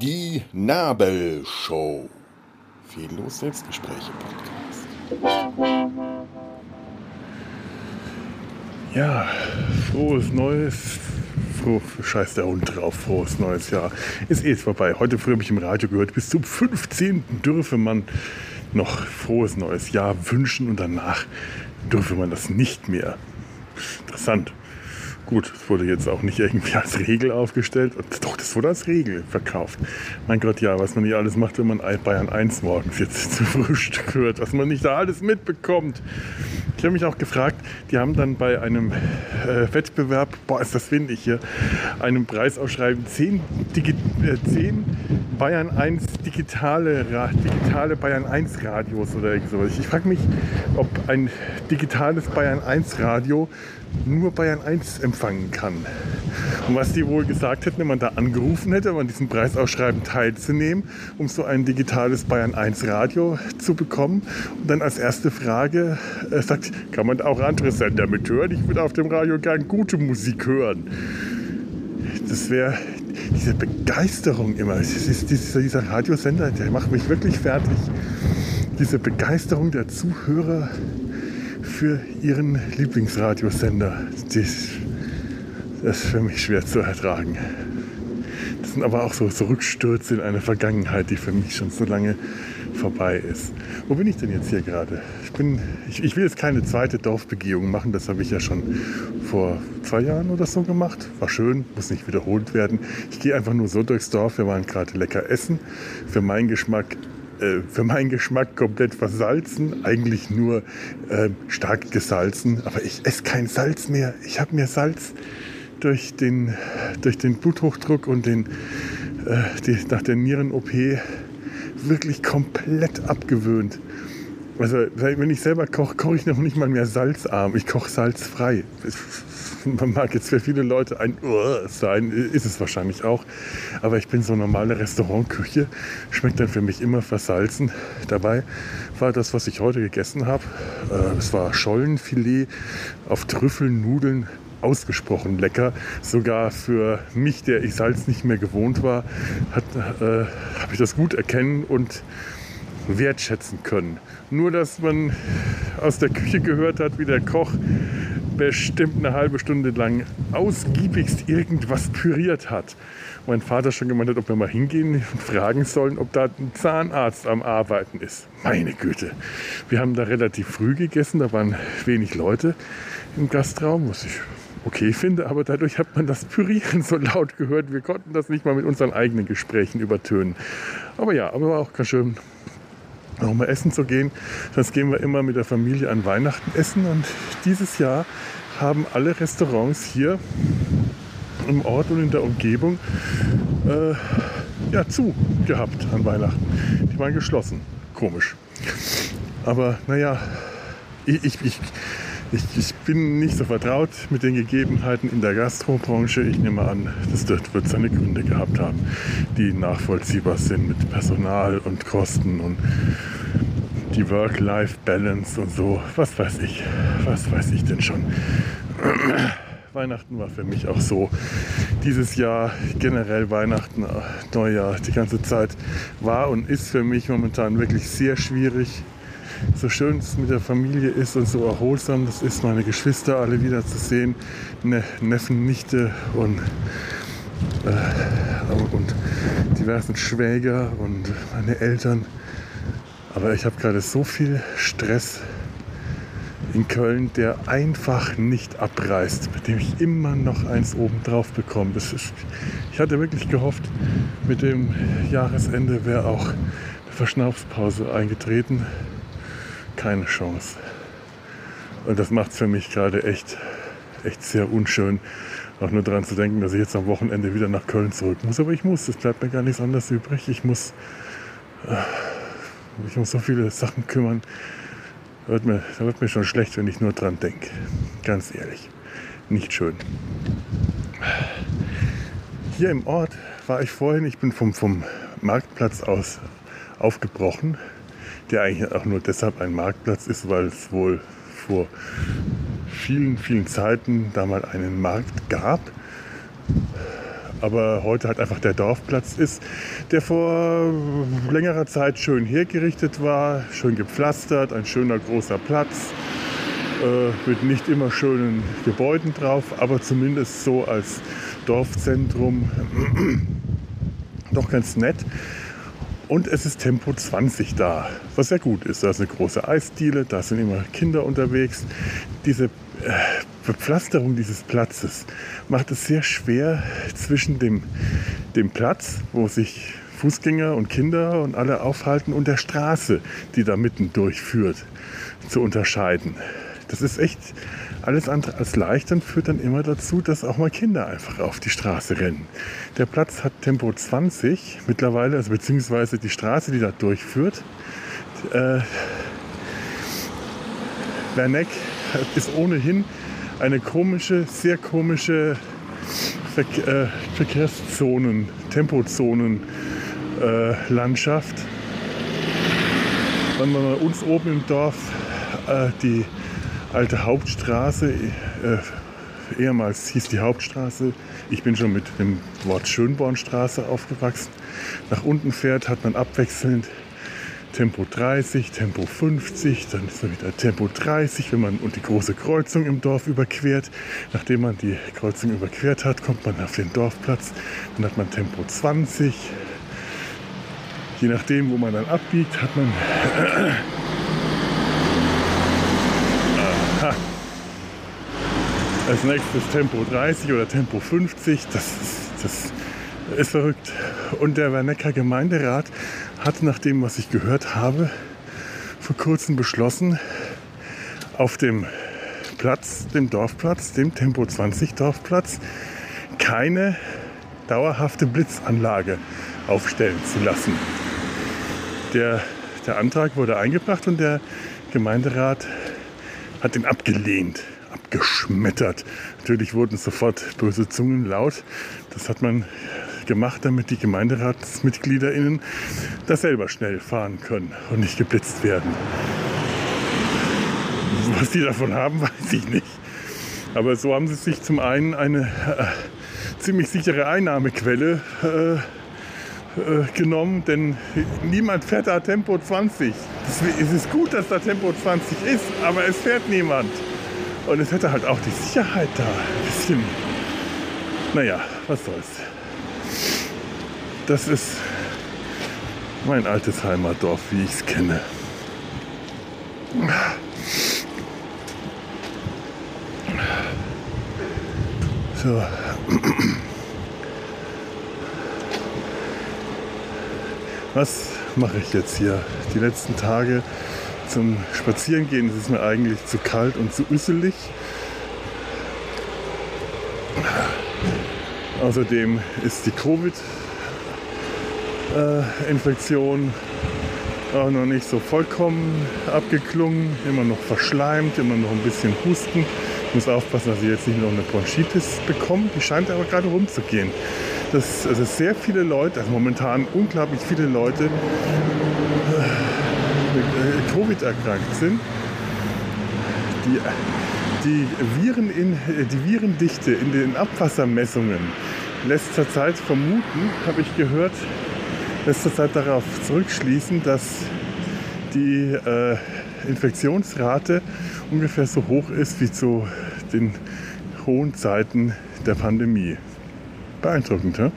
Die Nabelshow. Fehllos Selbstgespräche Podcast. Ja, frohes Neues. Scheiß der Hund drauf, frohes neues Jahr. Ist eh vorbei. Heute früh habe ich im Radio gehört, bis zum 15. dürfe man noch frohes neues Jahr wünschen und danach dürfe man das nicht mehr. Interessant. Gut, es wurde jetzt auch nicht irgendwie als Regel aufgestellt. Doch, das wurde als Regel verkauft. Mein Gott, ja, was man hier alles macht, wenn man Bayern 1 morgens jetzt zu Frühstück hört, was man nicht da alles mitbekommt. Ich habe mich auch gefragt, die haben dann bei einem äh, Wettbewerb, boah, ist das windig hier, einem Preis ausschreiben, 10, Digi äh, 10 Bayern 1 digitale, digitale Bayern 1 Radios oder sowas. Ich frage mich, ob ein digitales Bayern 1 Radio nur Bayern 1 empfangen kann. Und was die wohl gesagt hätten, wenn man da angerufen hätte, um an diesem Preisausschreiben teilzunehmen, um so ein digitales Bayern 1 Radio zu bekommen. Und dann als erste Frage äh, sagt, kann man auch andere Sender mithören? Ich würde auf dem Radio gern gute Musik hören. Das wäre diese Begeisterung immer. Dieser, dieser Radiosender, der macht mich wirklich fertig. Diese Begeisterung der Zuhörer für ihren Lieblingsradiosender. Das, das ist für mich schwer zu ertragen. Das sind aber auch so, Rückstürze in eine Vergangenheit, die für mich schon so lange vorbei ist. Wo bin ich denn jetzt hier gerade? Ich, bin, ich, ich will jetzt keine zweite Dorfbegehung machen, das habe ich ja schon vor zwei Jahren oder so gemacht. War schön, muss nicht wiederholt werden. Ich gehe einfach nur so durchs Dorf. Wir waren gerade lecker essen. Für meinen Geschmack äh, für meinen Geschmack komplett versalzen, eigentlich nur äh, stark gesalzen, aber ich esse kein Salz mehr. Ich habe mir Salz durch den, durch den Bluthochdruck und den, äh, die, nach der Nieren-OP wirklich komplett abgewöhnt. Also wenn ich selber koche, koche ich noch nicht mal mehr salzarm. Ich koche salzfrei. Man mag jetzt für viele Leute ein uh, sein, ist es wahrscheinlich auch. Aber ich bin so normale Restaurantküche. Schmeckt dann für mich immer versalzen. Dabei war das, was ich heute gegessen habe. Äh, es war Schollenfilet auf Trüffelnudeln ausgesprochen lecker. Sogar für mich, der ich Salz nicht mehr gewohnt war, äh, habe ich das gut erkennen und wertschätzen können. Nur, dass man aus der Küche gehört hat, wie der Koch bestimmt eine halbe Stunde lang ausgiebigst irgendwas püriert hat. Mein Vater schon gemeint hat, ob wir mal hingehen und fragen sollen, ob da ein Zahnarzt am Arbeiten ist. Meine Güte. Wir haben da relativ früh gegessen, da waren wenig Leute im Gastraum, was ich okay finde, aber dadurch hat man das Pürieren so laut gehört. Wir konnten das nicht mal mit unseren eigenen Gesprächen übertönen. Aber ja, aber war auch ganz schön nochmal essen zu gehen. Das gehen wir immer mit der Familie an Weihnachten essen. Und dieses Jahr haben alle Restaurants hier im Ort und in der Umgebung äh, ja, zu gehabt an Weihnachten. Die waren geschlossen. Komisch. Aber naja, ich, ich, ich ich, ich, bin nicht so vertraut mit den Gegebenheiten in der Gastrobranche. Ich nehme an, das wird seine Gründe gehabt haben, die nachvollziehbar sind mit Personal und Kosten und die Work-Life-Balance und so. Was weiß ich, was weiß ich denn schon. Weihnachten war für mich auch so. Dieses Jahr generell Weihnachten, Neujahr, die ganze Zeit war und ist für mich momentan wirklich sehr schwierig so schön es mit der Familie ist und so erholsam das ist, meine Geschwister alle wieder zu sehen, ne, Neffen, Nichte und, äh, und diversen Schwäger und meine Eltern. Aber ich habe gerade so viel Stress in Köln, der einfach nicht abreißt, mit dem ich immer noch eins oben drauf bekomme. Das ist, ich hatte wirklich gehofft, mit dem Jahresende wäre auch eine Verschnaufspause eingetreten keine Chance. Und das macht es für mich gerade echt, echt sehr unschön, auch nur daran zu denken, dass ich jetzt am Wochenende wieder nach Köln zurück muss. Aber ich muss, es bleibt mir gar nichts anderes übrig. Ich muss, äh, ich muss so viele Sachen kümmern. Da wird, mir, da wird mir schon schlecht, wenn ich nur dran denke. Ganz ehrlich. Nicht schön. Hier im Ort war ich vorhin, ich bin vom, vom Marktplatz aus aufgebrochen der eigentlich auch nur deshalb ein Marktplatz ist, weil es wohl vor vielen, vielen Zeiten da mal einen Markt gab. Aber heute halt einfach der Dorfplatz ist, der vor längerer Zeit schön hergerichtet war, schön gepflastert, ein schöner großer Platz äh, mit nicht immer schönen Gebäuden drauf, aber zumindest so als Dorfzentrum doch ganz nett. Und es ist Tempo 20 da, was sehr gut ist. Da ist eine große Eisdiele, da sind immer Kinder unterwegs. Diese äh, Bepflasterung dieses Platzes macht es sehr schwer zwischen dem, dem Platz, wo sich Fußgänger und Kinder und alle aufhalten, und der Straße, die da mitten durchführt, zu unterscheiden. Das ist echt alles andere als leicht und führt dann immer dazu, dass auch mal Kinder einfach auf die Straße rennen. Der Platz hat Tempo 20 mittlerweile, also beziehungsweise die Straße, die da durchführt. Äh, Werneck ist ohnehin eine komische, sehr komische Ver äh, Verkehrszonen, Tempozonen äh, Landschaft. Wenn man bei uns oben im Dorf äh, die alte Hauptstraße, äh, ehemals hieß die Hauptstraße, ich bin schon mit dem Wort Schönbornstraße aufgewachsen, nach unten fährt, hat man abwechselnd Tempo 30, Tempo 50, dann ist man wieder Tempo 30, wenn man und die große Kreuzung im Dorf überquert. Nachdem man die Kreuzung überquert hat, kommt man auf den Dorfplatz, dann hat man Tempo 20. Je nachdem, wo man dann abbiegt, hat man Als nächstes Tempo 30 oder Tempo 50. Das ist, das ist verrückt. Und der Wernecker Gemeinderat hat nach dem, was ich gehört habe, vor kurzem beschlossen, auf dem Platz, dem Dorfplatz, dem Tempo 20 Dorfplatz, keine dauerhafte Blitzanlage aufstellen zu lassen. Der, der Antrag wurde eingebracht und der Gemeinderat hat ihn abgelehnt abgeschmettert. Natürlich wurden sofort böse Zungen laut. Das hat man gemacht, damit die GemeinderatsmitgliederInnen da selber schnell fahren können und nicht geblitzt werden. Was die davon haben, weiß ich nicht. Aber so haben sie sich zum einen eine äh, ziemlich sichere Einnahmequelle äh, äh, genommen, denn niemand fährt da Tempo 20. Es ist gut, dass da Tempo 20 ist, aber es fährt niemand. Und es hätte halt auch die Sicherheit da. Ein bisschen. Naja, was soll's. Das ist mein altes Heimatdorf, wie ich es kenne. So. Was mache ich jetzt hier? Die letzten Tage zum Spazierengehen ist es mir eigentlich zu kalt und zu üsselig. Außerdem ist die Covid-Infektion auch noch nicht so vollkommen abgeklungen, immer noch verschleimt, immer noch ein bisschen Husten. Ich muss aufpassen, dass ich jetzt nicht noch eine Bronchitis bekomme. Die scheint aber gerade rumzugehen. Dass also sehr viele Leute, also momentan unglaublich viele Leute, äh, Covid erkrankt sind, die, die, Viren in, die Virendichte in den Abwassermessungen lässt zurzeit vermuten, habe ich gehört, lässt zurzeit darauf zurückschließen, dass die äh, Infektionsrate ungefähr so hoch ist wie zu den hohen Zeiten der Pandemie. Beeindruckend, ja?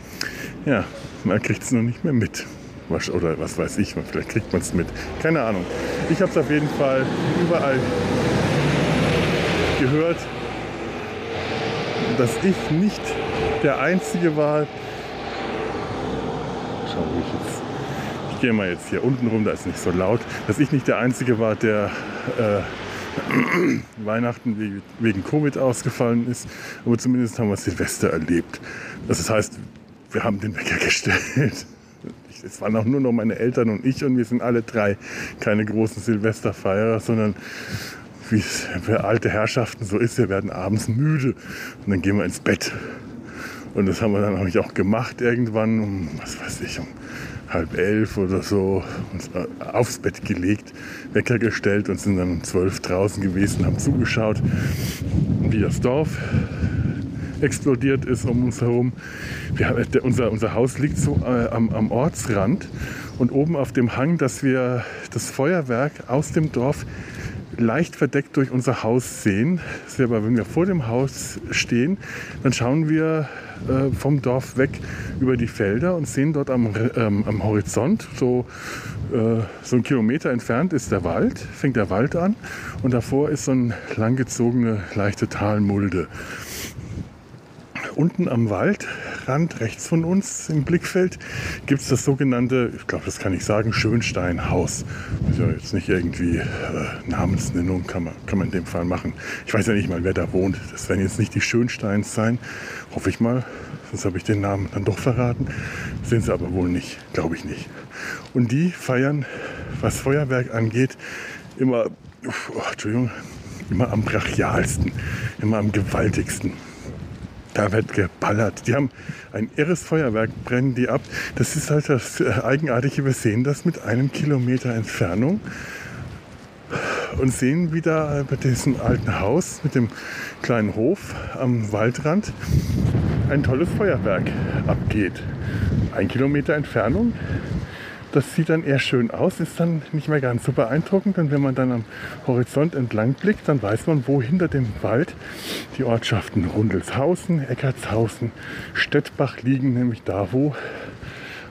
Ja, man kriegt es noch nicht mehr mit. Oder was weiß ich, vielleicht kriegt man es mit. Keine Ahnung. Ich habe es auf jeden Fall überall gehört, dass ich nicht der Einzige war. Schau, ich jetzt. Ich gehe mal jetzt hier unten rum, da ist nicht so laut. Dass ich nicht der Einzige war, der äh, Weihnachten wegen Covid ausgefallen ist. Aber zumindest haben wir Silvester erlebt. Das heißt, wir haben den Wecker gestellt es waren auch nur noch meine Eltern und ich und wir sind alle drei keine großen Silvesterfeierer, sondern wie es für alte Herrschaften so ist, wir werden abends müde und dann gehen wir ins Bett. Und das haben wir dann auch gemacht irgendwann um, was weiß ich, um halb elf oder so uns aufs Bett gelegt, Wecker gestellt und sind dann um zwölf draußen gewesen, haben zugeschaut, wie das Dorf explodiert ist um uns herum. Wir, der, unser, unser Haus liegt so äh, am, am Ortsrand und oben auf dem Hang, dass wir das Feuerwerk aus dem Dorf leicht verdeckt durch unser Haus sehen. Aber, wenn wir vor dem Haus stehen, dann schauen wir äh, vom Dorf weg über die Felder und sehen dort am, ähm, am Horizont, so, äh, so ein Kilometer entfernt ist der Wald, fängt der Wald an und davor ist so eine langgezogene leichte Talmulde. Unten am Waldrand, rechts von uns im Blickfeld, gibt es das sogenannte, ich glaube, das kann ich sagen, Schönsteinhaus. Also jetzt nicht irgendwie äh, Namensnennung, kann man, kann man in dem Fall machen. Ich weiß ja nicht mal, wer da wohnt. Das werden jetzt nicht die Schönsteins sein, hoffe ich mal. Sonst habe ich den Namen dann doch verraten. Sind sie aber wohl nicht, glaube ich nicht. Und die feiern, was Feuerwerk angeht, immer, oh, Entschuldigung, immer am brachialsten, immer am gewaltigsten. Da wird geballert. Die haben ein irres Feuerwerk, brennen die ab. Das ist halt das äh, Eigenartige. Wir sehen das mit einem Kilometer Entfernung und sehen, wie da bei diesem alten Haus mit dem kleinen Hof am Waldrand ein tolles Feuerwerk abgeht. Ein Kilometer Entfernung das sieht dann eher schön aus, ist dann nicht mehr ganz so beeindruckend. Und wenn man dann am Horizont entlang blickt, dann weiß man, wo hinter dem Wald die Ortschaften Rundelshausen, Eckartshausen, Stettbach liegen, nämlich da, wo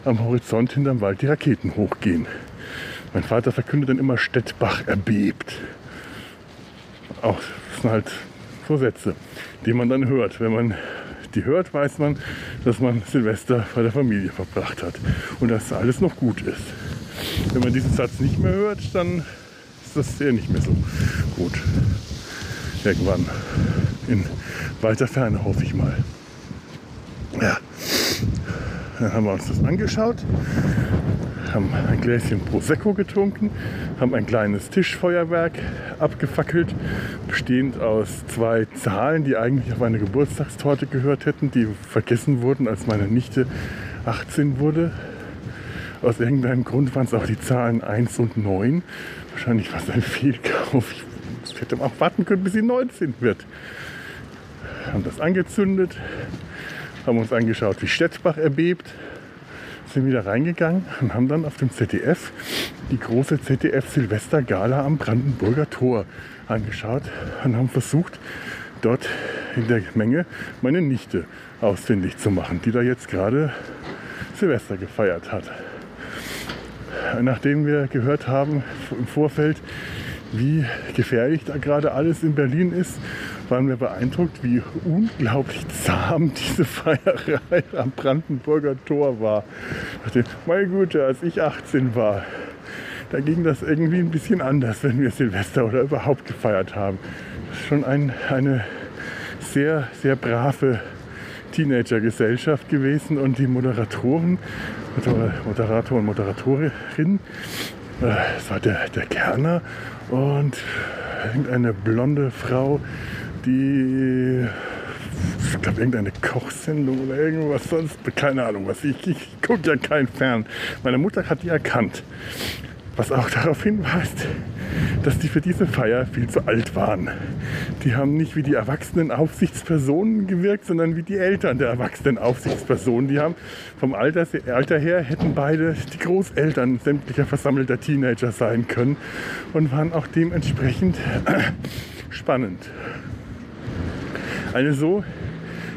am Horizont hinterm Wald die Raketen hochgehen. Mein Vater verkündet dann immer, Stettbach erbebt. Auch das sind halt so Sätze, die man dann hört, wenn man die hört, weiß man, dass man Silvester bei der Familie verbracht hat und dass alles noch gut ist. Wenn man diesen Satz nicht mehr hört, dann ist das eher nicht mehr so gut. Irgendwann in weiter Ferne, hoffe ich mal. Ja, dann haben wir uns das angeschaut haben ein Gläschen Prosecco getrunken, haben ein kleines Tischfeuerwerk abgefackelt, bestehend aus zwei Zahlen, die eigentlich auf eine Geburtstagstorte gehört hätten, die vergessen wurden, als meine Nichte 18 wurde. Aus irgendeinem Grund waren es auch die Zahlen 1 und 9. Wahrscheinlich war es ein Fehlkauf. Ich hätte auch warten können, bis sie 19 wird. Haben das angezündet, haben uns angeschaut, wie Stettbach erbebt, sind wieder reingegangen und haben dann auf dem ZDF die große ZDF Silvester Gala am Brandenburger Tor angeschaut und haben versucht, dort in der Menge meine Nichte ausfindig zu machen, die da jetzt gerade Silvester gefeiert hat. Nachdem wir gehört haben im Vorfeld, wie gefährlich da gerade alles in Berlin ist, waren wir beeindruckt, wie unglaublich zahm diese Feierei am Brandenburger Tor war. Ich dachte, meine Güte, als ich 18 war, da ging das irgendwie ein bisschen anders, wenn wir Silvester oder überhaupt gefeiert haben. Das ist schon ein, eine sehr, sehr brave Teenager-Gesellschaft gewesen und die Moderatoren, Moderator und Moderatorin, äh, das war der, der Kerner und irgendeine blonde Frau, die, ich glaube, irgendeine Kochsendung oder irgendwas sonst, keine Ahnung was. Ich, ich gucke ja kein Fern. Meine Mutter hat die erkannt. Was auch darauf hinweist, dass die für diese Feier viel zu alt waren. Die haben nicht wie die erwachsenen Aufsichtspersonen gewirkt, sondern wie die Eltern der erwachsenen Aufsichtspersonen. Die haben vom Alter, Alter her hätten beide die Großeltern sämtlicher versammelter Teenager sein können und waren auch dementsprechend spannend. Eine so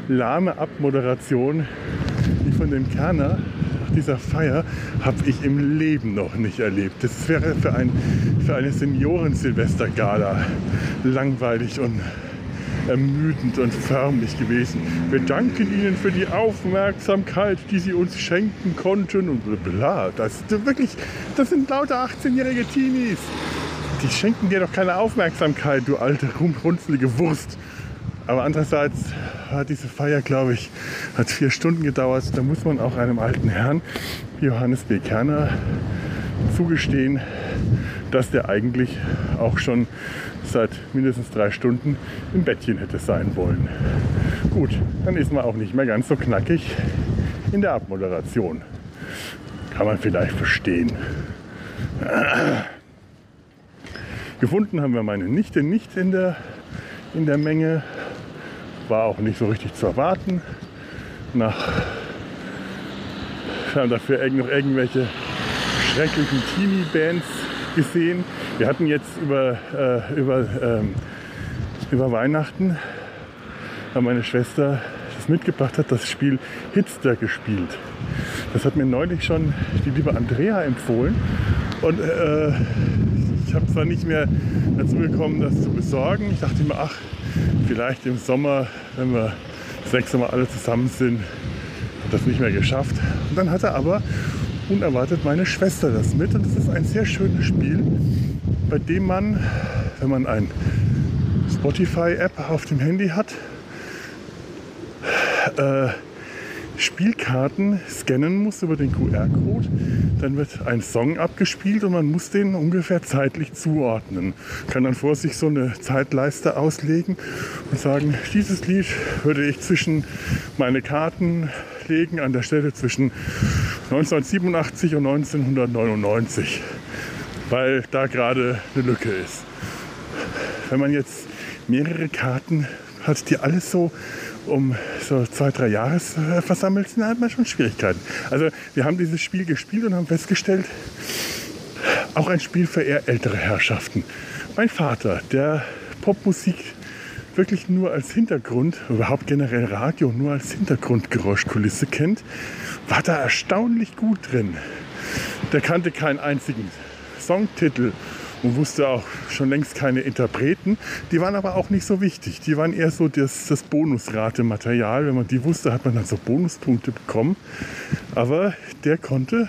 lahme Abmoderation wie von dem Kerner nach dieser Feier habe ich im Leben noch nicht erlebt. Das wäre für, ein, für eine Senioren-Silvester-Gala langweilig und ermüdend und förmlich gewesen. Wir danken Ihnen für die Aufmerksamkeit, die Sie uns schenken konnten und bla. Das, wirklich, das sind lauter 18-jährige Teenies. Die schenken dir doch keine Aufmerksamkeit, du alte, runzelige Wurst. Aber andererseits hat diese Feier, glaube ich, hat vier Stunden gedauert. Da muss man auch einem alten Herrn, Johannes B. Kerner, zugestehen, dass der eigentlich auch schon seit mindestens drei Stunden im Bettchen hätte sein wollen. Gut, dann ist man auch nicht mehr ganz so knackig in der Abmoderation. kann man vielleicht verstehen. Gefunden haben wir meine Nichte nicht in der, in der Menge. War auch nicht so richtig zu erwarten. Nach, wir haben dafür noch irgendwelche schrecklichen Teenie-Bands gesehen. Wir hatten jetzt über, äh, über, ähm, über Weihnachten, weil meine Schwester das mitgebracht hat, das Spiel Hitster gespielt. Das hat mir neulich schon die liebe Andrea empfohlen. Und äh, ich habe zwar nicht mehr dazu gekommen, das zu besorgen. Ich dachte mir, ach, vielleicht im Sommer, wenn wir sechs Mal alle zusammen sind, das nicht mehr geschafft. Und dann hatte aber unerwartet meine Schwester das mit. Und es ist ein sehr schönes Spiel, bei dem man, wenn man ein Spotify-App auf dem Handy hat, äh, Spielkarten scannen muss über den QR-Code. Dann wird ein Song abgespielt und man muss den ungefähr zeitlich zuordnen. Kann dann vor sich so eine Zeitleiste auslegen und sagen, dieses Lied würde ich zwischen meine Karten legen an der Stelle zwischen 1987 und 1999, weil da gerade eine Lücke ist. Wenn man jetzt mehrere Karten hat, die alles so um so zwei, drei Jahre versammelt sind, hat man schon Schwierigkeiten. Also wir haben dieses Spiel gespielt und haben festgestellt, auch ein Spiel für eher ältere Herrschaften. Mein Vater, der Popmusik wirklich nur als Hintergrund, überhaupt generell Radio nur als Hintergrundgeräuschkulisse kennt, war da erstaunlich gut drin. Der kannte keinen einzigen Songtitel und wusste auch schon längst keine Interpreten. Die waren aber auch nicht so wichtig. Die waren eher so das, das Bonusrate-Material. Wenn man die wusste, hat man dann so Bonuspunkte bekommen. Aber der konnte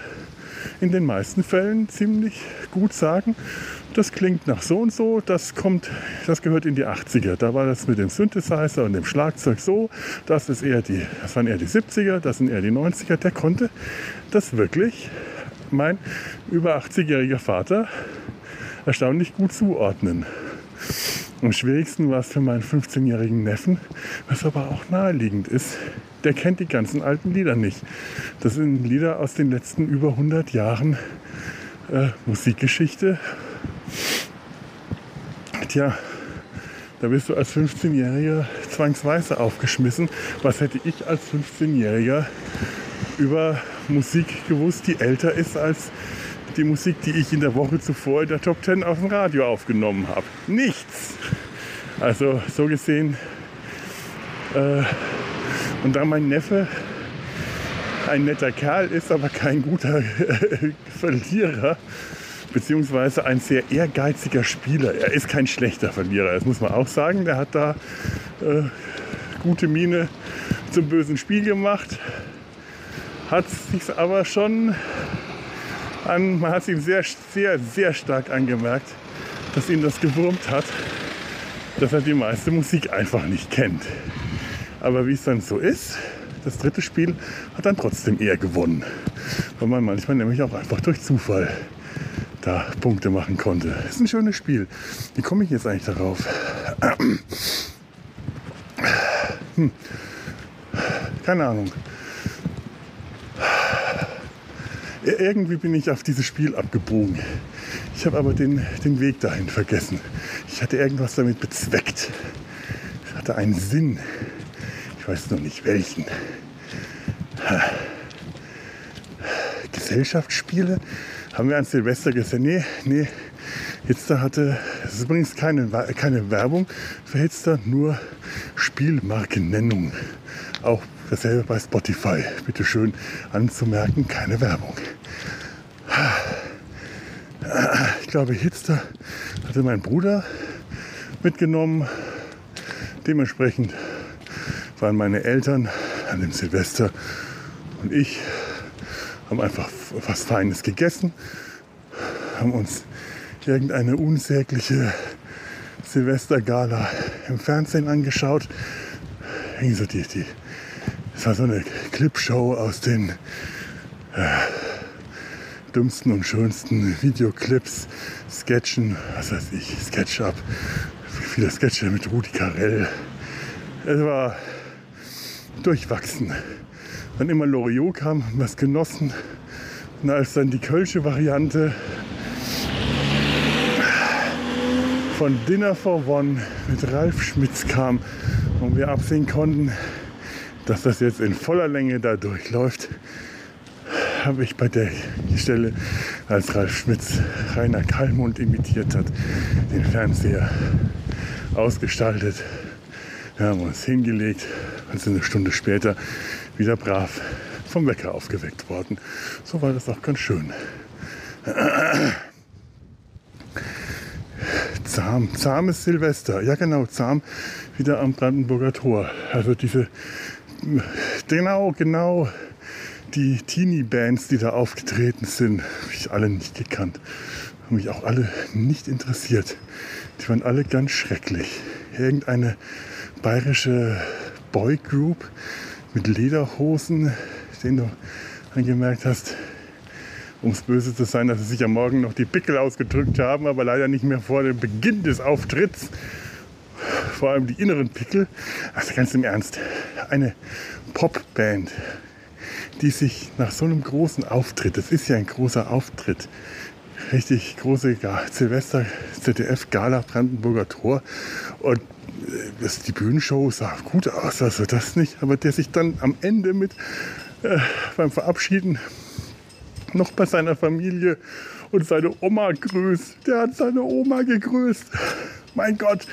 in den meisten Fällen ziemlich gut sagen, das klingt nach so und so, das kommt, das gehört in die 80er. Da war das mit dem Synthesizer und dem Schlagzeug so, das ist eher die, das waren eher die 70er, das sind eher die 90er. Der konnte das wirklich, mein über 80-jähriger Vater, erstaunlich gut zuordnen. Am schwierigsten war es für meinen 15-jährigen Neffen, was aber auch naheliegend ist. Der kennt die ganzen alten Lieder nicht. Das sind Lieder aus den letzten über 100 Jahren äh, Musikgeschichte. Tja, da bist du als 15-Jähriger zwangsweise aufgeschmissen. Was hätte ich als 15-Jähriger über Musik gewusst, die älter ist als die Musik, die ich in der Woche zuvor in der Top 10 auf dem Radio aufgenommen habe. Nichts. Also so gesehen. Äh, und da mein Neffe ein netter Kerl ist, aber kein guter äh, Verlierer, beziehungsweise ein sehr ehrgeiziger Spieler. Er ist kein schlechter Verlierer, das muss man auch sagen. Der hat da äh, gute Miene zum bösen Spiel gemacht, hat sich aber schon an, man hat es ihm sehr, sehr, sehr stark angemerkt, dass ihn das gewurmt hat, dass er die meiste Musik einfach nicht kennt. Aber wie es dann so ist, das dritte Spiel hat dann trotzdem eher gewonnen. Weil man manchmal nämlich auch einfach durch Zufall da Punkte machen konnte. Ist ein schönes Spiel. Wie komme ich jetzt eigentlich darauf? Hm. Keine Ahnung. Irgendwie bin ich auf dieses Spiel abgebogen. Ich habe aber den, den Weg dahin vergessen. Ich hatte irgendwas damit bezweckt. Es hatte einen Sinn. Ich weiß noch nicht welchen. Gesellschaftsspiele haben wir an Silvester gesehen. Nee, nee. Hitster hatte, das ist übrigens keine, keine Werbung für Hitster, nur Spielmarkennennung. Auch Dasselbe bei Spotify. Bitte schön anzumerken, keine Werbung. Ich glaube, Hitster hatte mein Bruder mitgenommen. Dementsprechend waren meine Eltern an dem Silvester und ich haben einfach was Feines gegessen, haben uns irgendeine unsägliche Silvestergala im Fernsehen angeschaut. Irgendwie so die, die es war so eine Clipshow aus den äh, dümmsten und schönsten Videoclips, Sketchen, was weiß ich, SketchUp, viele Sketche mit Rudi Carell. Es war durchwachsen. Wann immer Loriot kam, haben wir es genossen. Und als dann die Kölsche Variante von Dinner for One mit Ralf Schmitz kam und wir absehen konnten, dass das jetzt in voller Länge da durchläuft, habe ich bei der Stelle, als Ralf Schmitz Rainer Kallmund imitiert hat, den Fernseher ausgestaltet. Wir haben uns hingelegt und sind eine Stunde später wieder brav vom Wecker aufgeweckt worden. So war das auch ganz schön. Zahm, zahmes Silvester. Ja genau, zahm wieder am Brandenburger Tor. Also diese, genau, genau, die Teenie-Bands, die da aufgetreten sind, habe ich alle nicht gekannt. Haben mich auch alle nicht interessiert. Die waren alle ganz schrecklich. Irgendeine bayerische Boygroup mit Lederhosen, den du angemerkt hast, um es böse zu sein, dass sie sich am Morgen noch die Pickel ausgedrückt haben, aber leider nicht mehr vor dem Beginn des Auftritts. Vor allem die inneren Pickel. Also ganz im Ernst, eine Popband, die sich nach so einem großen Auftritt, das ist ja ein großer Auftritt, richtig große Silvester ZDF Gala Brandenburger Tor und äh, das, die Bühnenshow sah gut aus, also das nicht, aber der sich dann am Ende mit äh, beim Verabschieden noch bei seiner Familie und seine Oma grüßt. Der hat seine Oma gegrüßt. Mein Gott,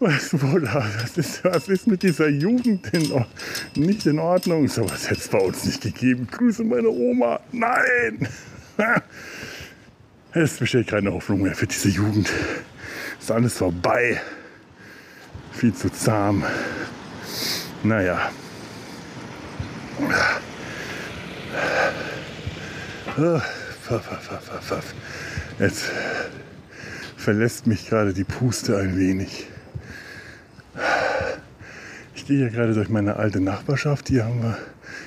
was, was, ist, was ist mit dieser Jugend in, nicht in Ordnung? So was hätte es bei uns nicht gegeben. Grüße meine Oma. Nein! Es besteht keine Hoffnung mehr für diese Jugend. Ist alles vorbei. Viel zu zahm. Naja. Jetzt verlässt mich gerade die Puste ein wenig. Ich gehe ja gerade durch meine alte Nachbarschaft. Hier haben wir,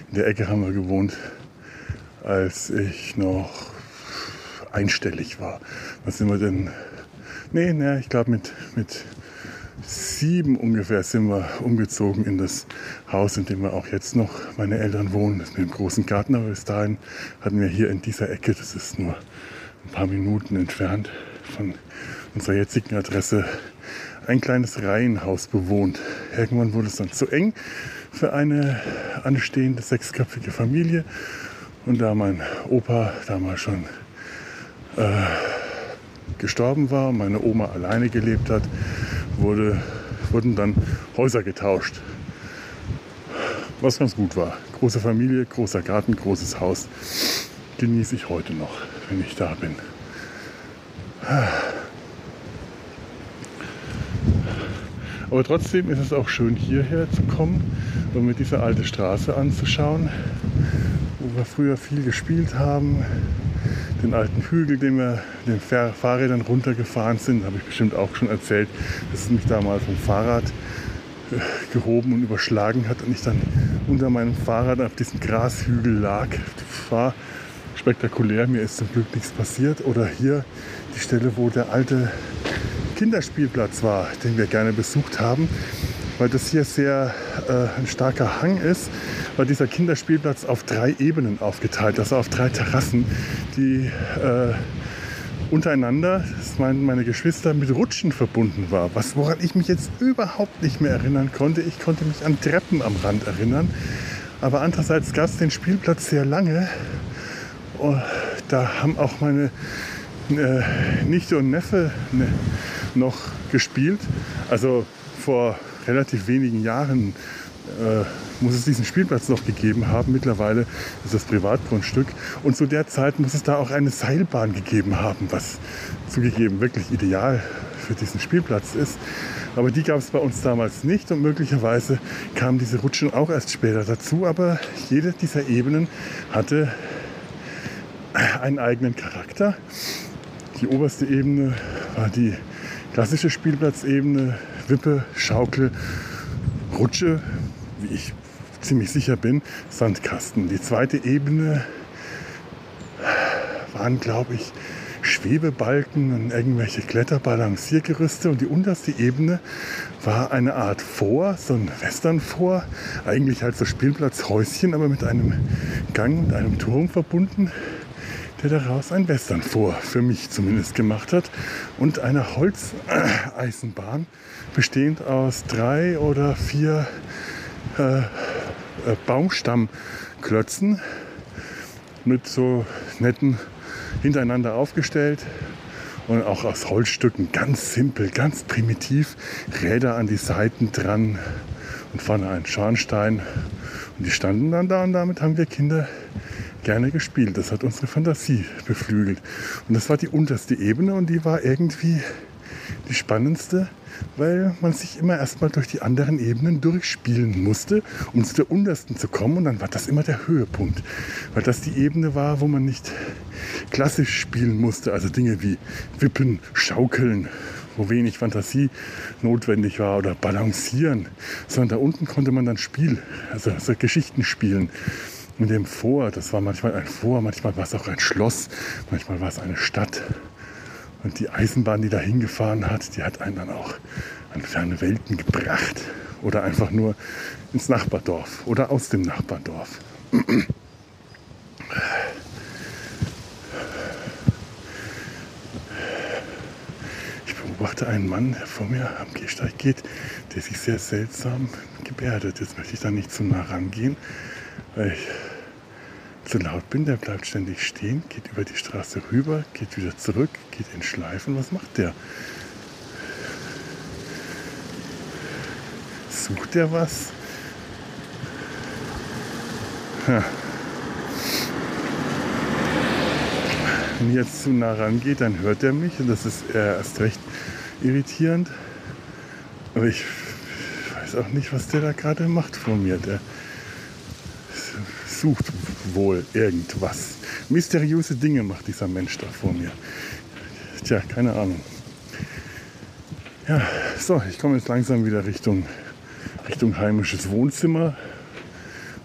in der Ecke haben wir gewohnt, als ich noch einstellig war. Was sind wir denn? Nee, nee, ich glaube mit, mit sieben ungefähr sind wir umgezogen in das Haus, in dem wir auch jetzt noch meine Eltern wohnen. Das mit einem großen Garten, aber bis dahin hatten wir hier in dieser Ecke, das ist nur ein paar Minuten entfernt von unserer jetzigen Adresse, ein kleines Reihenhaus bewohnt. Irgendwann wurde es dann zu eng für eine anstehende sechsköpfige Familie. Und da mein Opa damals schon äh, gestorben war, meine Oma alleine gelebt hat, wurde, wurden dann Häuser getauscht. Was ganz gut war. Große Familie, großer Garten, großes Haus. Genieße ich heute noch, wenn ich da bin. Aber trotzdem ist es auch schön, hierher zu kommen und mir diese alte Straße anzuschauen, wo wir früher viel gespielt haben, den alten Hügel, den wir den Fahrrädern runtergefahren sind, habe ich bestimmt auch schon erzählt, dass es mich damals vom Fahrrad äh, gehoben und überschlagen hat und ich dann unter meinem Fahrrad auf diesem Grashügel lag. Das war spektakulär, mir ist zum Glück nichts passiert. Oder hier die Stelle, wo der alte Kinderspielplatz war, den wir gerne besucht haben, weil das hier sehr äh, ein starker Hang ist war dieser Kinderspielplatz auf drei Ebenen aufgeteilt, also auf drei Terrassen, die äh, untereinander, das meinen meine Geschwister, mit Rutschen verbunden war. Was, woran ich mich jetzt überhaupt nicht mehr erinnern konnte. Ich konnte mich an Treppen am Rand erinnern. Aber andererseits gab es den Spielplatz sehr lange. Oh, da haben auch meine äh, Nichte und Neffe ne, noch gespielt. Also vor relativ wenigen Jahren äh, muss es diesen Spielplatz noch gegeben haben. Mittlerweile ist das Privatgrundstück. Und zu der Zeit muss es da auch eine Seilbahn gegeben haben, was zugegeben wirklich ideal für diesen Spielplatz ist. Aber die gab es bei uns damals nicht und möglicherweise kamen diese Rutschen auch erst später dazu. Aber jede dieser Ebenen hatte einen eigenen Charakter. Die oberste Ebene war die klassische Spielplatzebene, Wippe, Schaukel, Rutsche, wie ich ziemlich sicher bin, Sandkasten. Die zweite Ebene waren, glaube ich, Schwebebalken und irgendwelche Kletterbalanciergerüste. Und die unterste Ebene war eine Art Vor, so ein Westernvor. Eigentlich halt so Spielplatzhäuschen, aber mit einem Gang und einem Turm verbunden. Der daraus ein Western vor, für mich zumindest gemacht hat. Und eine Holzeisenbahn, bestehend aus drei oder vier äh, äh, Baumstammklötzen mit so netten hintereinander aufgestellt und auch aus Holzstücken, ganz simpel, ganz primitiv, Räder an die Seiten dran und vorne ein Schornstein. Und die standen dann da und damit haben wir Kinder gerne gespielt. Das hat unsere Fantasie beflügelt. Und das war die unterste Ebene und die war irgendwie die spannendste, weil man sich immer erstmal durch die anderen Ebenen durchspielen musste, um zu der untersten zu kommen. Und dann war das immer der Höhepunkt, weil das die Ebene war, wo man nicht klassisch spielen musste, also Dinge wie Wippen, Schaukeln, wo wenig Fantasie notwendig war oder Balancieren, sondern da unten konnte man dann Spiel, also, also Geschichten spielen mit dem Vor. Das war manchmal ein Vor, manchmal war es auch ein Schloss, manchmal war es eine Stadt. Und die Eisenbahn, die da hingefahren hat, die hat einen dann auch an ferne Welten gebracht. Oder einfach nur ins Nachbardorf oder aus dem Nachbardorf. Ich beobachte einen Mann, der vor mir am Gehsteig geht, der sich sehr seltsam gebärdet. Jetzt möchte ich da nicht zu nah rangehen, weil ich zu laut bin, der bleibt ständig stehen, geht über die Straße rüber, geht wieder zurück, geht in Schleifen. Was macht der? Sucht der was? Ha. Wenn ich jetzt zu nah rangeht, dann hört er mich und das ist erst recht irritierend. Aber ich weiß auch nicht, was der da gerade macht vor mir. Der sucht wohl irgendwas. Mysteriöse Dinge macht dieser Mensch da vor mir. Tja, keine Ahnung. Ja, so, ich komme jetzt langsam wieder Richtung, Richtung heimisches Wohnzimmer,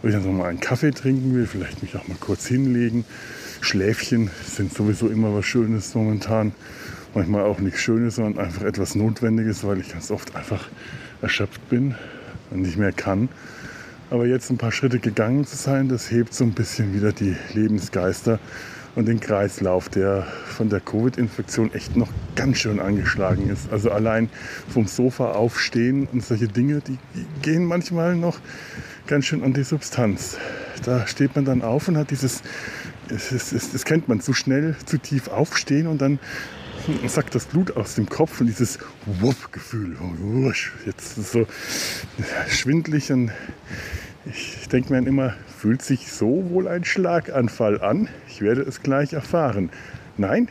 wo ich dann noch mal einen Kaffee trinken will, vielleicht mich auch mal kurz hinlegen. Schläfchen sind sowieso immer was Schönes momentan. Manchmal auch nichts Schönes, sondern einfach etwas Notwendiges, weil ich ganz oft einfach erschöpft bin und nicht mehr kann. Aber jetzt ein paar Schritte gegangen zu sein, das hebt so ein bisschen wieder die Lebensgeister und den Kreislauf, der von der Covid-Infektion echt noch ganz schön angeschlagen ist. Also allein vom Sofa aufstehen und solche Dinge, die gehen manchmal noch ganz schön an die Substanz. Da steht man dann auf und hat dieses, das kennt man, zu schnell, zu tief aufstehen und dann sackt das Blut aus dem Kopf und dieses Wupp-Gefühl. Jetzt ist es so schwindlig und ich denke mir immer, fühlt sich so wohl ein Schlaganfall an? Ich werde es gleich erfahren. Nein,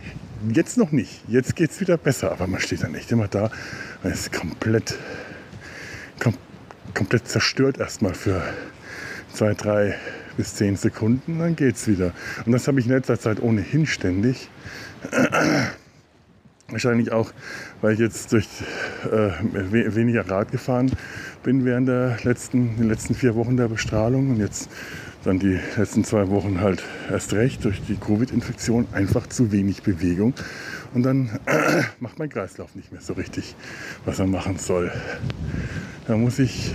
jetzt noch nicht. Jetzt geht es wieder besser. Aber man steht dann echt immer da und ist komplett, kom komplett zerstört erstmal für zwei, drei bis zehn Sekunden. Dann geht es wieder. Und das habe ich in letzter Zeit ohnehin ständig. Wahrscheinlich auch, weil ich jetzt durch äh, weniger Rad gefahren bin während der letzten, den letzten vier Wochen der Bestrahlung und jetzt dann die letzten zwei Wochen halt erst recht durch die Covid-Infektion einfach zu wenig Bewegung. Und dann äh, macht mein Kreislauf nicht mehr so richtig, was er machen soll. Da muss ich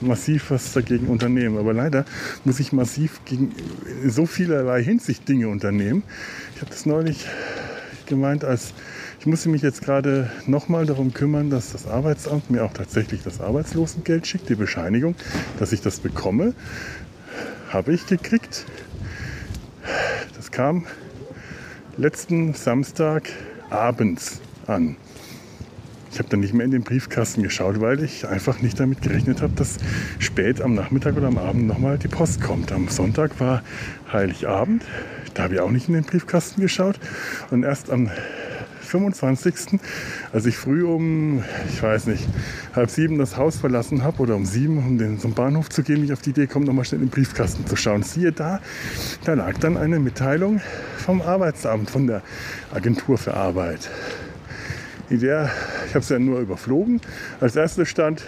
massiv was dagegen unternehmen. Aber leider muss ich massiv gegen so vielerlei Hinsicht Dinge unternehmen. Ich habe das neulich gemeint als ich musste mich jetzt gerade nochmal darum kümmern, dass das Arbeitsamt mir auch tatsächlich das Arbeitslosengeld schickt, die Bescheinigung, dass ich das bekomme. Habe ich gekriegt. Das kam letzten Samstag abends an. Ich habe dann nicht mehr in den Briefkasten geschaut, weil ich einfach nicht damit gerechnet habe, dass spät am Nachmittag oder am Abend nochmal die Post kommt. Am Sonntag war Heiligabend. Da habe ich auch nicht in den Briefkasten geschaut. Und erst am 25. als ich früh um, ich weiß nicht, halb sieben das Haus verlassen habe oder um sieben, um den, zum Bahnhof zu gehen, mich auf die Idee kommt, nochmal schnell in den Briefkasten zu schauen. Siehe da, da lag dann eine Mitteilung vom Arbeitsamt, von der Agentur für Arbeit. In der, ich habe es ja nur überflogen, als erstes stand,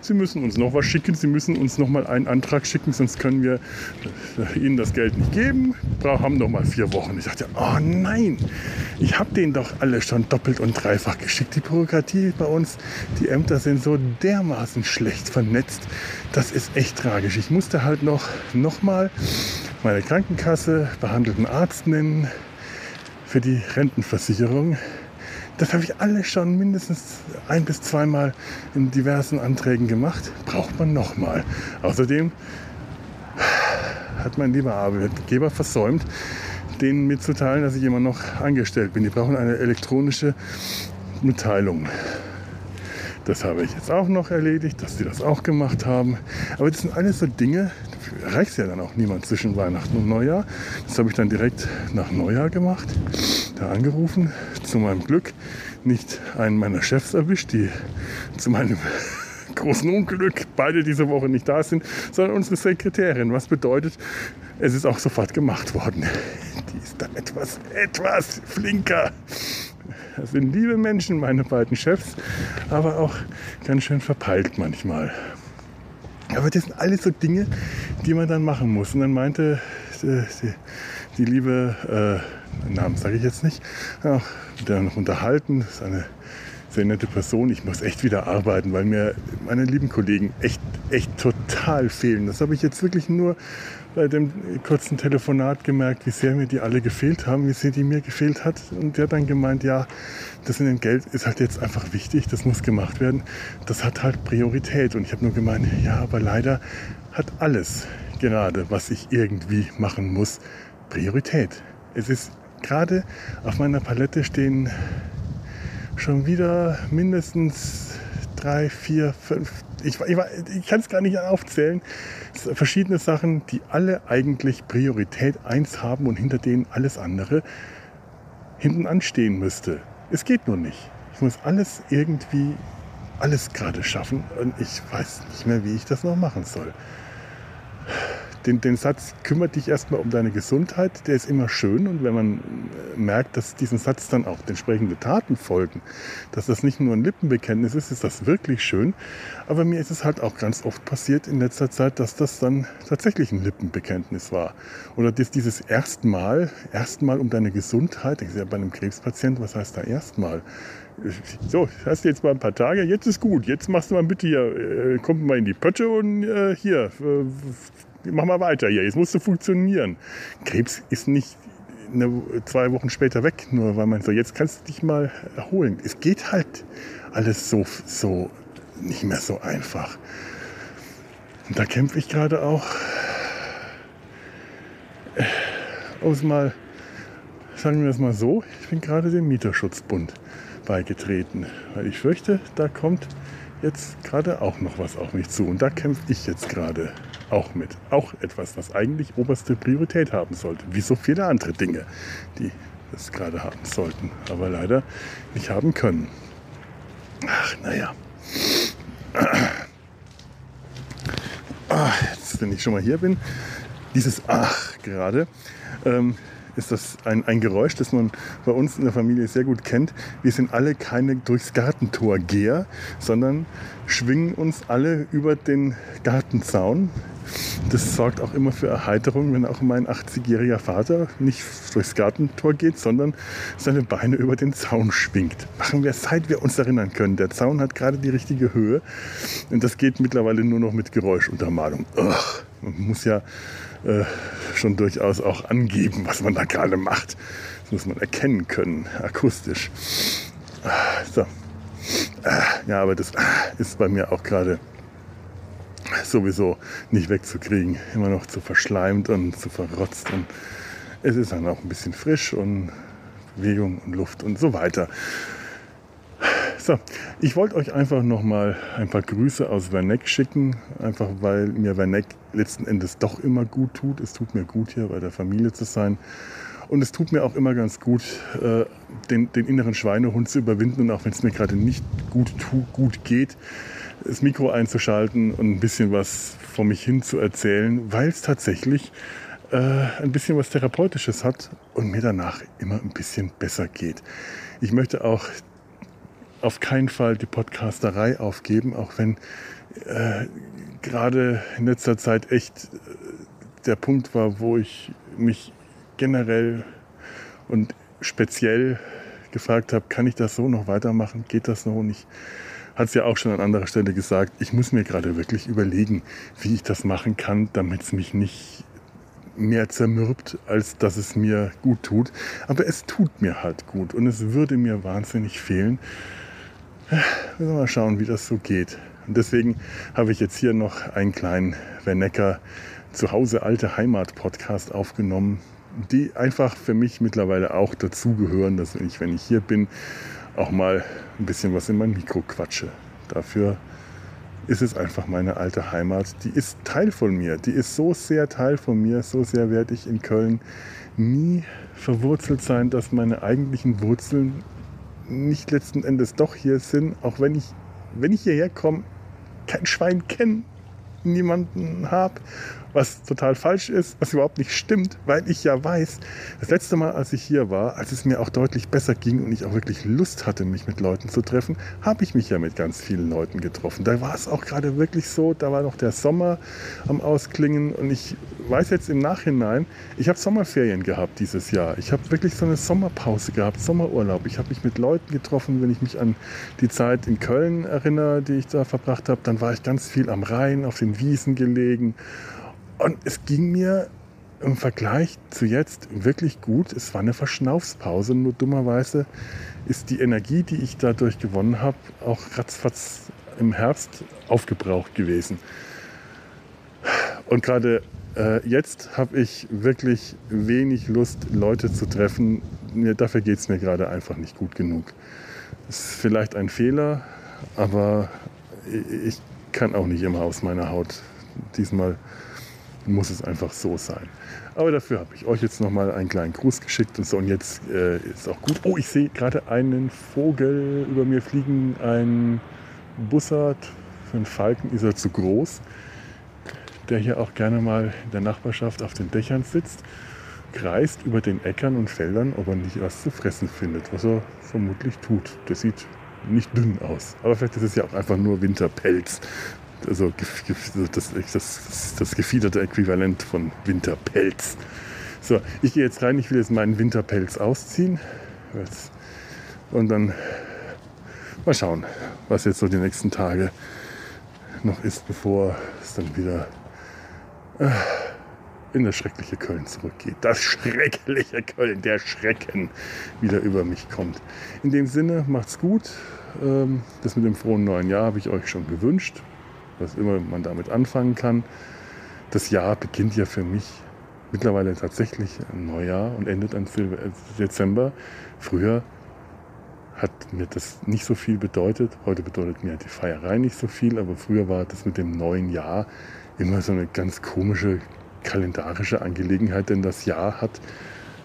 Sie müssen uns noch was schicken, Sie müssen uns noch mal einen Antrag schicken, sonst können wir Ihnen das Geld nicht geben. Wir haben noch mal vier Wochen. Ich dachte, oh nein, ich habe denen doch alle schon doppelt und dreifach geschickt. Die Bürokratie bei uns, die Ämter sind so dermaßen schlecht vernetzt. Das ist echt tragisch. Ich musste halt noch, noch mal meine Krankenkasse, behandelten Arzt nennen, für die Rentenversicherung. Das habe ich alles schon mindestens ein bis zweimal in diversen Anträgen gemacht. Braucht man nochmal. Außerdem hat mein lieber Arbeitgeber versäumt, denen mitzuteilen, dass ich immer noch angestellt bin. Die brauchen eine elektronische Mitteilung. Das habe ich jetzt auch noch erledigt, dass die das auch gemacht haben. Aber das sind alles so Dinge, erreicht ja dann auch niemand zwischen Weihnachten und Neujahr. Das habe ich dann direkt nach Neujahr gemacht, da angerufen. Zu meinem Glück nicht einen meiner Chefs erwischt, die zu meinem großen Unglück beide diese Woche nicht da sind, sondern unsere Sekretärin. Was bedeutet, es ist auch sofort gemacht worden. Die ist da etwas, etwas flinker. Das sind liebe Menschen, meine beiden Chefs, aber auch ganz schön verpeilt manchmal. Aber das sind alles so Dinge, die man dann machen muss. Und dann meinte die, die, die liebe, äh, Namen sage ich jetzt nicht, auch wieder noch unterhalten, das ist eine sehr nette Person. Ich muss echt wieder arbeiten, weil mir meine lieben Kollegen echt, echt total fehlen. Das habe ich jetzt wirklich nur bei dem kurzen Telefonat gemerkt, wie sehr mir die alle gefehlt haben, wie sehr die mir gefehlt hat. Und der hat dann gemeint, ja, das in dem Geld ist halt jetzt einfach wichtig, das muss gemacht werden. Das hat halt Priorität. Und ich habe nur gemeint, ja, aber leider hat alles gerade, was ich irgendwie machen muss, Priorität. Es ist gerade auf meiner Palette stehen schon wieder mindestens drei, vier, fünf, ich, ich, ich kann es gar nicht aufzählen, verschiedene Sachen, die alle eigentlich Priorität 1 haben und hinter denen alles andere hinten anstehen müsste. Es geht nur nicht. Ich muss alles irgendwie, alles gerade schaffen und ich weiß nicht mehr, wie ich das noch machen soll den, den Satz, kümmere dich erstmal um deine Gesundheit, der ist immer schön. Und wenn man äh, merkt, dass diesem Satz dann auch entsprechende Taten folgen, dass das nicht nur ein Lippenbekenntnis ist, ist das wirklich schön. Aber mir ist es halt auch ganz oft passiert in letzter Zeit, dass das dann tatsächlich ein Lippenbekenntnis war. Oder dass dieses erstmal, erstmal um deine Gesundheit, ich sehe ja bei einem Krebspatienten, was heißt da erstmal? So, hast du jetzt mal ein paar Tage, jetzt ist gut. Jetzt machst du mal bitte hier, äh, kommt mal in die Pötte und äh, hier, äh, mach mal weiter hier, jetzt musst du funktionieren. Krebs ist nicht eine, zwei Wochen später weg, nur weil man so, jetzt kannst du dich mal erholen. Es geht halt alles so, so nicht mehr so einfach. Und da kämpfe ich gerade auch, äh, um es mal, sagen wir es mal so, ich bin gerade dem Mieterschutzbund beigetreten, weil ich fürchte, da kommt jetzt gerade auch noch was auf mich zu. Und da kämpfe ich jetzt gerade auch mit. Auch etwas, was eigentlich oberste Priorität haben sollte. Wie so viele andere Dinge, die das gerade haben sollten, aber leider nicht haben können. Ach, naja. Ach, jetzt, wenn ich schon mal hier bin, dieses Ach gerade, ähm, ist das ein, ein Geräusch, das man bei uns in der Familie sehr gut kennt. Wir sind alle keine durchs Gartentor Geher, sondern schwingen uns alle über den Gartenzaun. Das sorgt auch immer für Erheiterung, wenn auch mein 80-jähriger Vater nicht durchs Gartentor geht, sondern seine Beine über den Zaun schwingt. Machen wir, seit wir uns erinnern können. Der Zaun hat gerade die richtige Höhe und das geht mittlerweile nur noch mit Geräuschuntermalung. Ugh, man muss ja äh, schon durchaus auch angeben, was man da gerade macht. Das muss man erkennen können, akustisch. Ah, so. Ah, ja, aber das ist bei mir auch gerade sowieso nicht wegzukriegen. Immer noch zu verschleimt und zu verrotzt. Und es ist dann auch ein bisschen frisch und Bewegung und Luft und so weiter. So, ich wollte euch einfach noch mal ein paar Grüße aus Werneck schicken, einfach weil mir Werneck letzten Endes doch immer gut tut. Es tut mir gut hier bei der Familie zu sein. Und es tut mir auch immer ganz gut, äh, den, den inneren Schweinehund zu überwinden und auch wenn es mir gerade nicht gut, gut geht, das Mikro einzuschalten und ein bisschen was vor mich hin zu erzählen, weil es tatsächlich äh, ein bisschen was Therapeutisches hat und mir danach immer ein bisschen besser geht. Ich möchte auch auf keinen Fall die Podcasterei aufgeben, auch wenn äh, gerade in letzter Zeit echt äh, der Punkt war, wo ich mich generell und speziell gefragt habe, kann ich das so noch weitermachen? Geht das noch? Und ich hat es ja auch schon an anderer Stelle gesagt, ich muss mir gerade wirklich überlegen, wie ich das machen kann, damit es mich nicht mehr zermürbt, als dass es mir gut tut. Aber es tut mir halt gut und es würde mir wahnsinnig fehlen. Wir mal schauen, wie das so geht. Und deswegen habe ich jetzt hier noch einen kleinen Wernecker Zuhause alte Heimat Podcast aufgenommen, die einfach für mich mittlerweile auch dazugehören, dass ich, wenn ich hier bin, auch mal ein bisschen was in mein Mikro quatsche. Dafür ist es einfach meine alte Heimat. Die ist Teil von mir. Die ist so sehr Teil von mir. So sehr werde ich in Köln nie verwurzelt sein, dass meine eigentlichen Wurzeln nicht letzten Endes doch hier sind. Auch wenn ich, wenn ich hierher komme, kein Schwein kenne, niemanden habe was total falsch ist, was überhaupt nicht stimmt, weil ich ja weiß, das letzte Mal, als ich hier war, als es mir auch deutlich besser ging und ich auch wirklich Lust hatte, mich mit Leuten zu treffen, habe ich mich ja mit ganz vielen Leuten getroffen. Da war es auch gerade wirklich so, da war noch der Sommer am Ausklingen und ich weiß jetzt im Nachhinein, ich habe Sommerferien gehabt dieses Jahr. Ich habe wirklich so eine Sommerpause gehabt, Sommerurlaub. Ich habe mich mit Leuten getroffen, wenn ich mich an die Zeit in Köln erinnere, die ich da verbracht habe, dann war ich ganz viel am Rhein, auf den Wiesen gelegen und es ging mir im Vergleich zu jetzt wirklich gut. Es war eine Verschnaufspause, nur dummerweise ist die Energie, die ich dadurch gewonnen habe, auch ratzfatz im Herbst aufgebraucht gewesen. Und gerade äh, jetzt habe ich wirklich wenig Lust, Leute zu treffen. Mir, dafür geht es mir gerade einfach nicht gut genug. Das ist vielleicht ein Fehler, aber ich kann auch nicht immer aus meiner Haut. Diesmal muss es einfach so sein. Aber dafür habe ich euch jetzt noch mal einen kleinen Gruß geschickt und so. Und jetzt äh, ist auch gut. Oh, ich sehe gerade einen Vogel über mir fliegen. Ein Bussard. Für einen Falken ist er zu groß. Der hier auch gerne mal in der Nachbarschaft auf den Dächern sitzt. Kreist über den Äckern und Feldern, ob er nicht was zu fressen findet. Was er vermutlich tut. Der sieht nicht dünn aus. Aber vielleicht ist es ja auch einfach nur Winterpelz also das, das, das gefiederte Äquivalent von Winterpelz. So, ich gehe jetzt rein, ich will jetzt meinen Winterpelz ausziehen. Und dann mal schauen, was jetzt so die nächsten Tage noch ist, bevor es dann wieder äh, in das schreckliche Köln zurückgeht. Das schreckliche Köln, der Schrecken wieder über mich kommt. In dem Sinne, macht's gut. Ähm, das mit dem frohen neuen Jahr habe ich euch schon gewünscht was immer man damit anfangen kann. Das Jahr beginnt ja für mich mittlerweile tatsächlich ein Neujahr und endet am äh, Dezember. Früher hat mir das nicht so viel bedeutet. Heute bedeutet mir die Feierei nicht so viel, aber früher war das mit dem neuen Jahr immer so eine ganz komische kalendarische Angelegenheit, denn das Jahr hat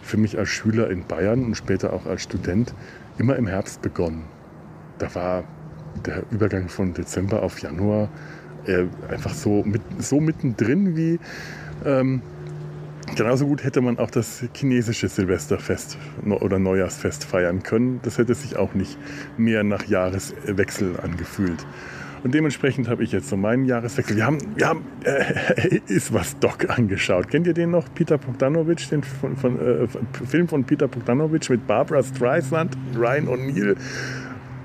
für mich als Schüler in Bayern und später auch als Student immer im Herbst begonnen. Da war der Übergang von Dezember auf Januar äh, einfach so, mit, so mittendrin wie. Ähm, genauso gut hätte man auch das chinesische Silvesterfest oder Neujahrsfest feiern können. Das hätte sich auch nicht mehr nach Jahreswechsel angefühlt. Und dementsprechend habe ich jetzt so meinen Jahreswechsel. Wir haben, wir haben äh, ist was Doc angeschaut. Kennt ihr den noch? Peter Bogdanovich, den von, von, äh, Film von Peter Bogdanovich mit Barbara Streisand, Ryan O'Neill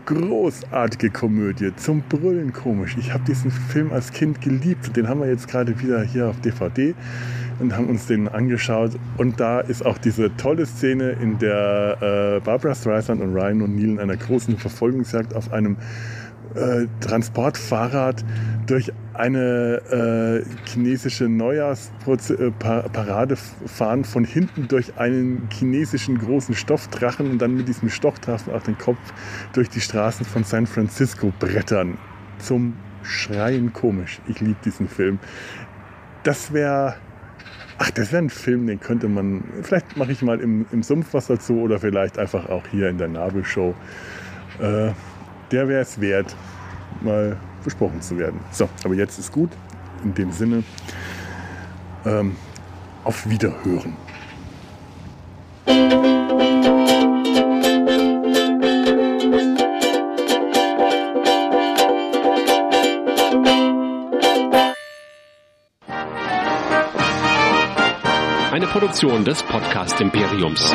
großartige Komödie, zum Brüllen komisch. Ich habe diesen Film als Kind geliebt. Den haben wir jetzt gerade wieder hier auf DVD und haben uns den angeschaut. Und da ist auch diese tolle Szene, in der äh, Barbara Streisand und Ryan O'Neill in einer großen Verfolgungsjagd auf einem äh, Transportfahrrad durch eine äh, chinesische Neujahrsparade äh, fahren, von hinten durch einen chinesischen großen Stoffdrachen und dann mit diesem Stoffdrachen auf den Kopf durch die Straßen von San Francisco brettern. Zum Schreien komisch. Ich liebe diesen Film. Das wäre Ach, das wäre ein Film, den könnte man. Vielleicht mache ich mal im, im Sumpf was oder vielleicht einfach auch hier in der Nabelshow. Äh, der wäre es wert, mal besprochen zu werden. So, aber jetzt ist gut. In dem Sinne, ähm, auf Wiederhören. Eine Produktion des Podcast Imperiums.